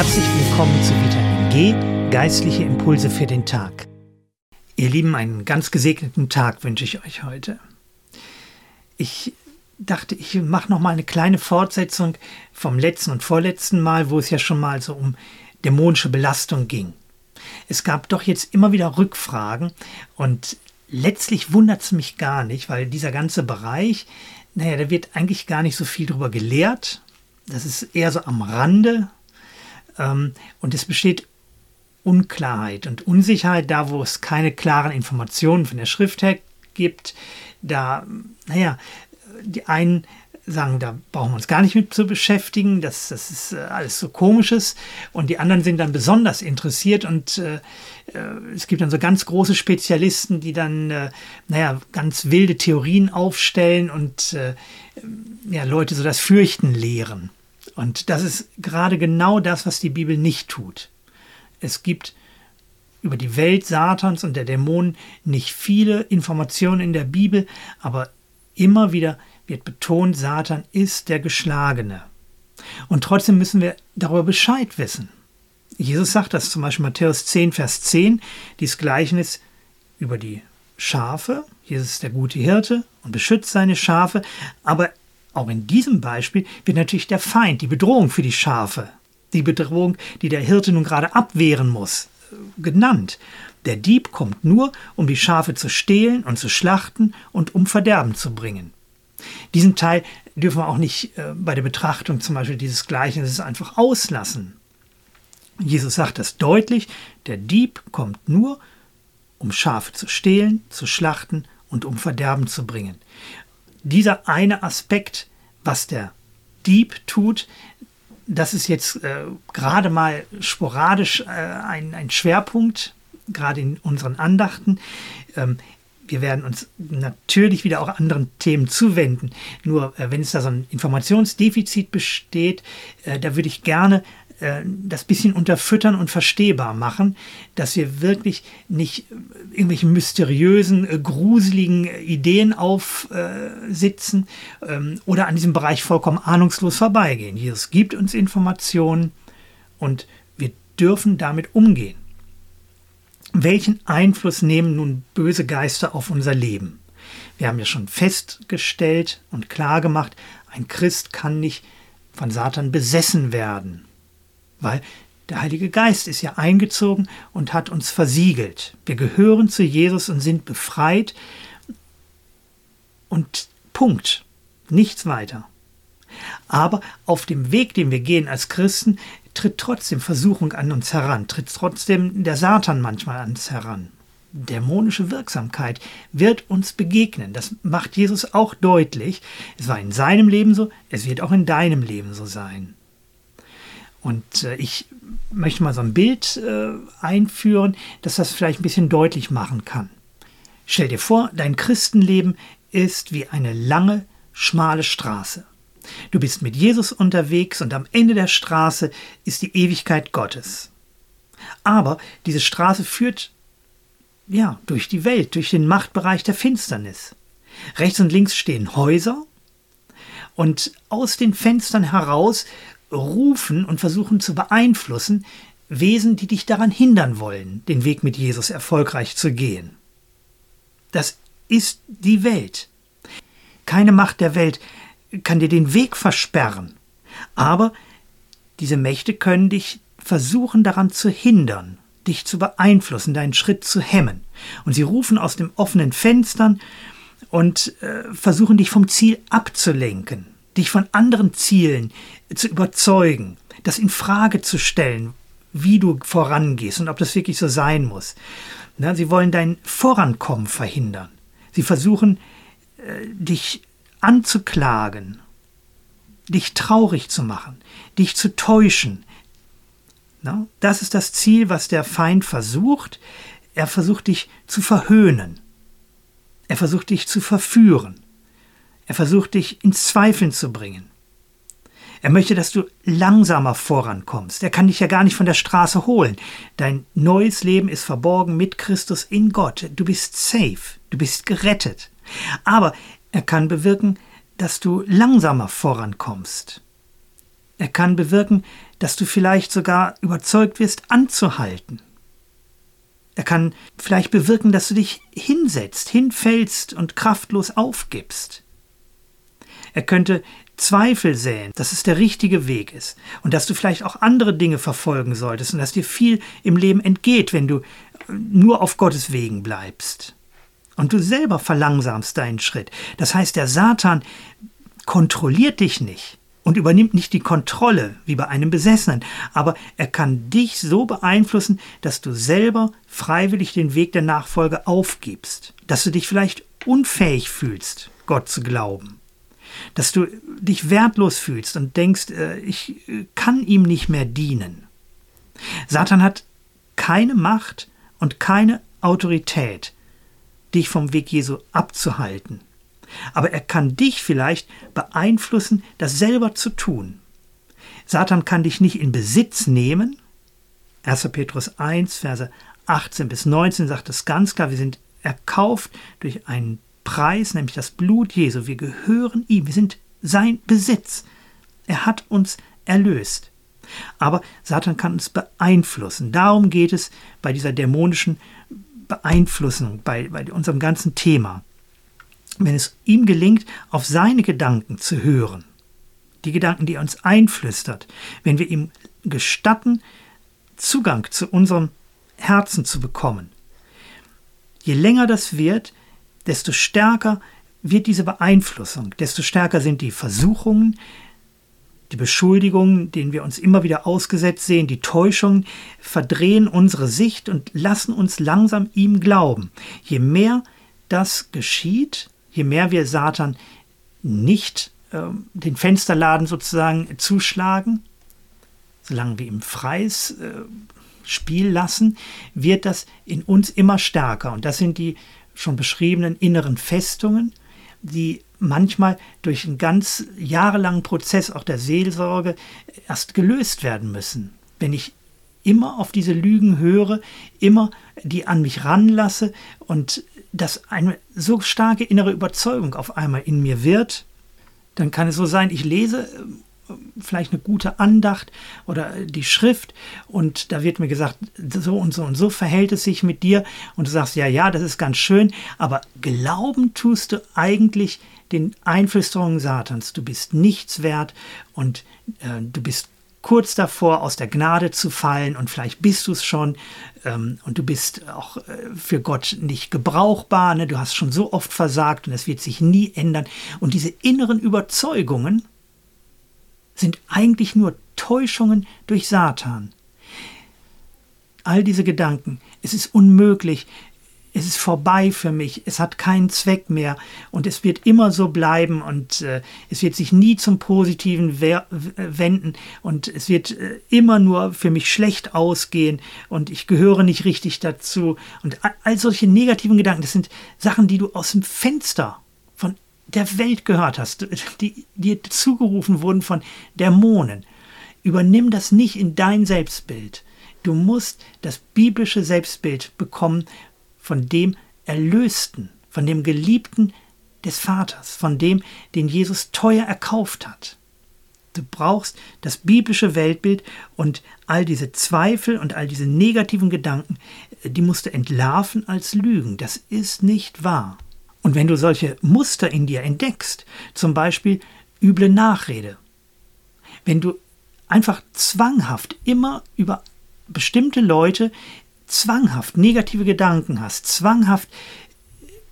Herzlich willkommen zu Vitamin G, geistliche Impulse für den Tag. Ihr Lieben, einen ganz gesegneten Tag wünsche ich euch heute. Ich dachte, ich mache noch mal eine kleine Fortsetzung vom letzten und vorletzten Mal, wo es ja schon mal so um dämonische Belastung ging. Es gab doch jetzt immer wieder Rückfragen und letztlich wundert es mich gar nicht, weil dieser ganze Bereich, naja, da wird eigentlich gar nicht so viel drüber gelehrt. Das ist eher so am Rande und es besteht Unklarheit und Unsicherheit da, wo es keine klaren Informationen von der Schrift her gibt. Da, naja, die einen sagen, da brauchen wir uns gar nicht mit zu beschäftigen, das, das ist äh, alles so komisches. Und die anderen sind dann besonders interessiert und äh, äh, es gibt dann so ganz große Spezialisten, die dann, äh, naja, ganz wilde Theorien aufstellen und äh, ja, Leute so das Fürchten lehren. Und das ist gerade genau das, was die Bibel nicht tut. Es gibt über die Welt Satans und der Dämonen nicht viele Informationen in der Bibel, aber immer wieder wird betont, Satan ist der Geschlagene. Und trotzdem müssen wir darüber Bescheid wissen. Jesus sagt das zum Beispiel Matthäus 10, Vers 10, dieses Gleichnis über die Schafe. Jesus ist der gute Hirte und beschützt seine Schafe, aber auch in diesem Beispiel wird natürlich der Feind, die Bedrohung für die Schafe, die Bedrohung, die der Hirte nun gerade abwehren muss, genannt. Der Dieb kommt nur, um die Schafe zu stehlen und zu schlachten und um Verderben zu bringen. Diesen Teil dürfen wir auch nicht äh, bei der Betrachtung zum Beispiel dieses Gleichnisses einfach auslassen. Jesus sagt das deutlich, der Dieb kommt nur, um Schafe zu stehlen, zu schlachten und um Verderben zu bringen dieser eine Aspekt, was der Dieb tut, das ist jetzt äh, gerade mal sporadisch äh, ein, ein, Schwerpunkt, gerade in unseren Andachten. Ähm, wir werden uns natürlich wieder auch anderen Themen zuwenden. Nur äh, wenn es da so ein Informationsdefizit besteht, äh, da würde ich gerne äh, das bisschen unterfüttern und verstehbar machen, dass wir wirklich nicht irgendwelche mysteriösen, äh, gruseligen Ideen aufsitzen ähm, oder an diesem Bereich vollkommen ahnungslos vorbeigehen. Jesus gibt uns Informationen und wir dürfen damit umgehen. Welchen Einfluss nehmen nun böse Geister auf unser Leben? Wir haben ja schon festgestellt und klar gemacht, ein Christ kann nicht von Satan besessen werden weil der Heilige Geist ist ja eingezogen und hat uns versiegelt. Wir gehören zu Jesus und sind befreit und Punkt. Nichts weiter. Aber auf dem Weg, den wir gehen als Christen, tritt trotzdem Versuchung an uns heran, tritt trotzdem der Satan manchmal an uns heran. Dämonische Wirksamkeit wird uns begegnen. Das macht Jesus auch deutlich. Es war in seinem Leben so, es wird auch in deinem Leben so sein. Und äh, ich möchte mal so ein Bild äh, einführen, dass das vielleicht ein bisschen deutlich machen kann. Stell dir vor, dein Christenleben ist wie eine lange, schmale Straße. Du bist mit Jesus unterwegs und am Ende der Straße ist die Ewigkeit Gottes. Aber diese Straße führt ja durch die Welt, durch den Machtbereich der Finsternis. Rechts und links stehen Häuser und aus den Fenstern heraus rufen und versuchen zu beeinflussen Wesen, die dich daran hindern wollen, den Weg mit Jesus erfolgreich zu gehen. Das ist die Welt. Keine Macht der Welt kann dir den Weg versperren, aber diese Mächte können dich versuchen daran zu hindern, dich zu beeinflussen, deinen Schritt zu hemmen. Und sie rufen aus den offenen Fenstern und äh, versuchen dich vom Ziel abzulenken, dich von anderen Zielen zu überzeugen, das in Frage zu stellen, wie du vorangehst und ob das wirklich so sein muss. Sie wollen dein Vorankommen verhindern. Sie versuchen, äh, dich anzuklagen, dich traurig zu machen, dich zu täuschen. Das ist das Ziel, was der Feind versucht. Er versucht dich zu verhöhnen. Er versucht dich zu verführen. Er versucht dich ins Zweifeln zu bringen. Er möchte, dass du langsamer vorankommst. Er kann dich ja gar nicht von der Straße holen. Dein neues Leben ist verborgen mit Christus in Gott. Du bist safe. Du bist gerettet. Aber er kann bewirken, dass du langsamer vorankommst. Er kann bewirken, dass du vielleicht sogar überzeugt wirst, anzuhalten. Er kann vielleicht bewirken, dass du dich hinsetzt, hinfällst und kraftlos aufgibst. Er könnte Zweifel säen, dass es der richtige Weg ist und dass du vielleicht auch andere Dinge verfolgen solltest und dass dir viel im Leben entgeht, wenn du nur auf Gottes Wegen bleibst. Und du selber verlangsamst deinen Schritt. Das heißt, der Satan kontrolliert dich nicht und übernimmt nicht die Kontrolle wie bei einem Besessenen, aber er kann dich so beeinflussen, dass du selber freiwillig den Weg der Nachfolge aufgibst, dass du dich vielleicht unfähig fühlst, Gott zu glauben, dass du dich wertlos fühlst und denkst, äh, ich äh, kann ihm nicht mehr dienen. Satan hat keine Macht und keine Autorität, dich vom Weg Jesu abzuhalten aber er kann dich vielleicht beeinflussen, das selber zu tun. Satan kann dich nicht in Besitz nehmen. 1. Petrus 1, Verse 18 bis 19 sagt es ganz klar, wir sind erkauft durch einen Preis, nämlich das Blut Jesu. Wir gehören ihm, wir sind sein Besitz. Er hat uns erlöst. Aber Satan kann uns beeinflussen. Darum geht es bei dieser dämonischen Beeinflussung, bei, bei unserem ganzen Thema wenn es ihm gelingt, auf seine Gedanken zu hören, die Gedanken, die er uns einflüstert, wenn wir ihm gestatten, Zugang zu unserem Herzen zu bekommen. Je länger das wird, desto stärker wird diese Beeinflussung, desto stärker sind die Versuchungen, die Beschuldigungen, denen wir uns immer wieder ausgesetzt sehen, die Täuschungen, verdrehen unsere Sicht und lassen uns langsam ihm glauben. Je mehr das geschieht, je mehr wir Satan nicht äh, den Fensterladen sozusagen zuschlagen, solange wir ihm freies äh, Spiel lassen, wird das in uns immer stärker. Und das sind die schon beschriebenen inneren Festungen, die manchmal durch einen ganz jahrelangen Prozess auch der Seelsorge erst gelöst werden müssen. Wenn ich immer auf diese Lügen höre, immer die an mich ranlasse und dass eine so starke innere Überzeugung auf einmal in mir wird, dann kann es so sein, ich lese vielleicht eine gute Andacht oder die Schrift und da wird mir gesagt, so und so und so verhält es sich mit dir und du sagst, ja, ja, das ist ganz schön, aber glauben tust du eigentlich den Einflüsterungen Satans. Du bist nichts wert und äh, du bist kurz davor, aus der Gnade zu fallen und vielleicht bist du es schon ähm, und du bist auch äh, für Gott nicht gebrauchbar, ne? du hast schon so oft versagt und es wird sich nie ändern. Und diese inneren Überzeugungen sind eigentlich nur Täuschungen durch Satan. All diese Gedanken, es ist unmöglich, es ist vorbei für mich, es hat keinen Zweck mehr und es wird immer so bleiben und äh, es wird sich nie zum Positiven wenden und es wird äh, immer nur für mich schlecht ausgehen und ich gehöre nicht richtig dazu und all solche negativen Gedanken, das sind Sachen, die du aus dem Fenster der Welt gehört hast, die dir zugerufen wurden von Dämonen. Übernimm das nicht in dein Selbstbild. Du musst das biblische Selbstbild bekommen von dem Erlösten, von dem Geliebten des Vaters, von dem, den Jesus teuer erkauft hat. Du brauchst das biblische Weltbild und all diese Zweifel und all diese negativen Gedanken, die musst du entlarven als Lügen. Das ist nicht wahr. Und wenn du solche Muster in dir entdeckst, zum Beispiel üble Nachrede, wenn du einfach zwanghaft immer über bestimmte Leute zwanghaft negative Gedanken hast, zwanghaft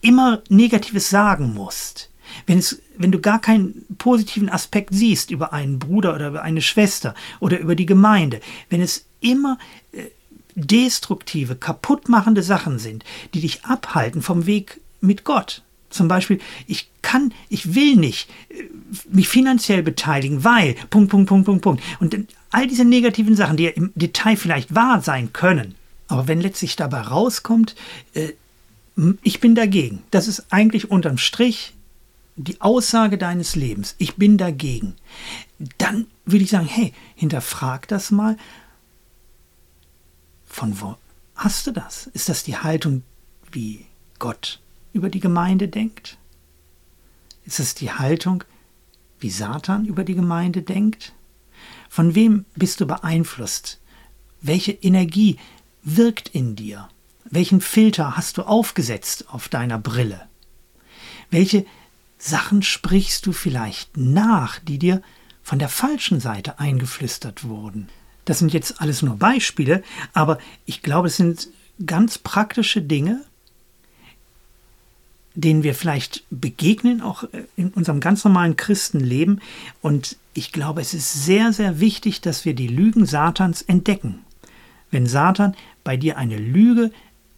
immer Negatives sagen musst, wenn, es, wenn du gar keinen positiven Aspekt siehst über einen Bruder oder über eine Schwester oder über die Gemeinde, wenn es immer äh, destruktive, kaputtmachende Sachen sind, die dich abhalten vom Weg mit Gott. Zum Beispiel, ich kann, ich will nicht äh, mich finanziell beteiligen, weil, Punkt, Punkt, Punkt, Punkt, Punkt. Und all diese negativen Sachen, die ja im Detail vielleicht wahr sein können, aber wenn letztlich dabei rauskommt, äh, ich bin dagegen, das ist eigentlich unterm Strich die Aussage deines Lebens, ich bin dagegen, dann würde ich sagen, hey, hinterfrag das mal. Von wo hast du das? Ist das die Haltung, wie Gott über die Gemeinde denkt? Ist es die Haltung, wie Satan über die Gemeinde denkt? Von wem bist du beeinflusst? Welche Energie wirkt in dir? Welchen Filter hast du aufgesetzt auf deiner Brille? Welche Sachen sprichst du vielleicht nach, die dir von der falschen Seite eingeflüstert wurden? Das sind jetzt alles nur Beispiele, aber ich glaube, es sind ganz praktische Dinge, denen wir vielleicht begegnen, auch äh, in unserem ganz normalen Christenleben. Und ich glaube, es ist sehr, sehr wichtig, dass wir die Lügen Satans entdecken. Wenn Satan bei dir eine Lüge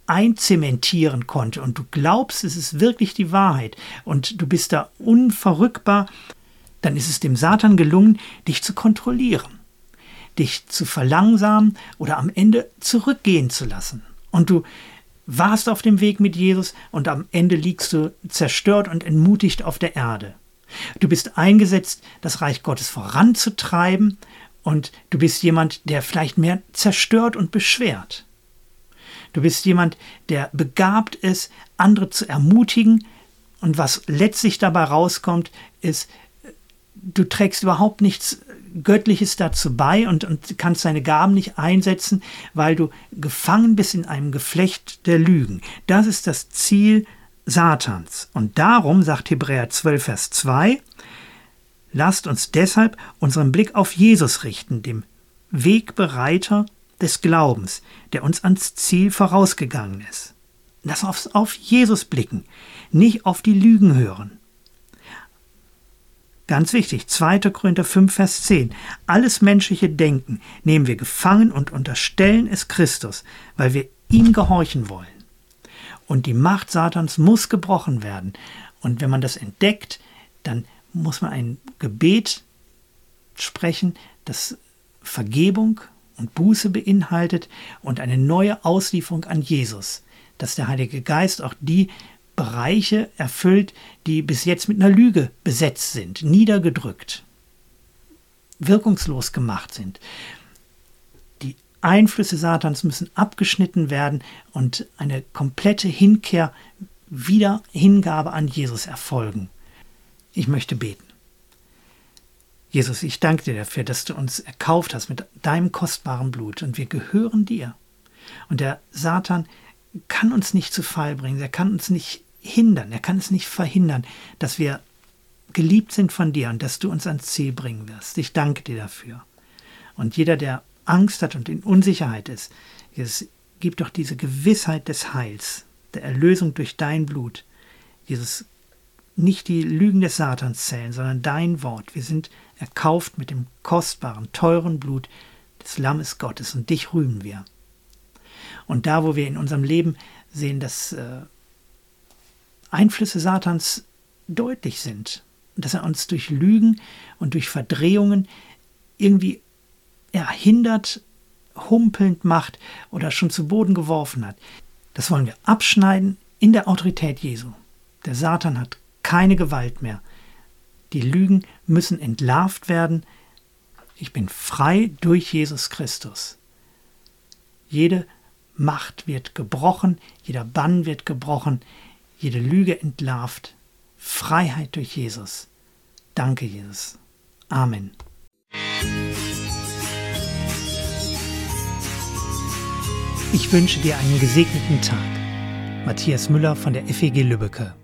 einzementieren konnte und du glaubst, es ist wirklich die Wahrheit und du bist da unverrückbar, dann ist es dem Satan gelungen, dich zu kontrollieren, dich zu verlangsamen oder am Ende zurückgehen zu lassen. Und du warst auf dem Weg mit Jesus und am Ende liegst du zerstört und entmutigt auf der Erde. Du bist eingesetzt, das Reich Gottes voranzutreiben und du bist jemand, der vielleicht mehr zerstört und beschwert. Du bist jemand, der begabt ist, andere zu ermutigen und was letztlich dabei rauskommt, ist, du trägst überhaupt nichts Göttliches dazu bei und, und kannst deine Gaben nicht einsetzen, weil du gefangen bist in einem Geflecht der Lügen. Das ist das Ziel Satans. Und darum, sagt Hebräer 12, Vers 2, lasst uns deshalb unseren Blick auf Jesus richten, dem Wegbereiter des Glaubens, der uns ans Ziel vorausgegangen ist. Lass uns auf Jesus blicken, nicht auf die Lügen hören. Ganz wichtig, 2. Korinther 5, Vers 10. Alles menschliche Denken nehmen wir gefangen und unterstellen es Christus, weil wir ihm gehorchen wollen. Und die Macht Satans muss gebrochen werden. Und wenn man das entdeckt, dann muss man ein Gebet sprechen, das Vergebung und Buße beinhaltet und eine neue Auslieferung an Jesus, dass der Heilige Geist auch die Bereiche erfüllt, die bis jetzt mit einer Lüge besetzt sind, niedergedrückt, wirkungslos gemacht sind. Die Einflüsse Satans müssen abgeschnitten werden und eine komplette Hinkehr, wieder Hingabe an Jesus erfolgen. Ich möchte beten. Jesus, ich danke dir dafür, dass du uns erkauft hast mit deinem kostbaren Blut und wir gehören dir. Und der Satan kann uns nicht zu Fall bringen, er kann uns nicht hindern, er kann es nicht verhindern, dass wir geliebt sind von dir und dass du uns ans Ziel bringen wirst. Ich danke dir dafür. Und jeder, der Angst hat und in Unsicherheit ist, Jesus, gib doch diese Gewissheit des Heils, der Erlösung durch dein Blut. Jesus, nicht die Lügen des Satans zählen, sondern dein Wort. Wir sind erkauft mit dem kostbaren, teuren Blut des Lammes Gottes und dich rühmen wir. Und da, wo wir in unserem Leben sehen, dass äh, Einflüsse Satans deutlich sind. Dass er uns durch Lügen und durch Verdrehungen irgendwie ja, hindert, humpelnd macht oder schon zu Boden geworfen hat. Das wollen wir abschneiden in der Autorität Jesu. Der Satan hat keine Gewalt mehr. Die Lügen müssen entlarvt werden. Ich bin frei durch Jesus Christus. Jede Macht wird gebrochen, jeder Bann wird gebrochen, jede Lüge entlarvt. Freiheit durch Jesus. Danke, Jesus. Amen. Ich wünsche dir einen gesegneten Tag. Matthias Müller von der FEG Lübbecke.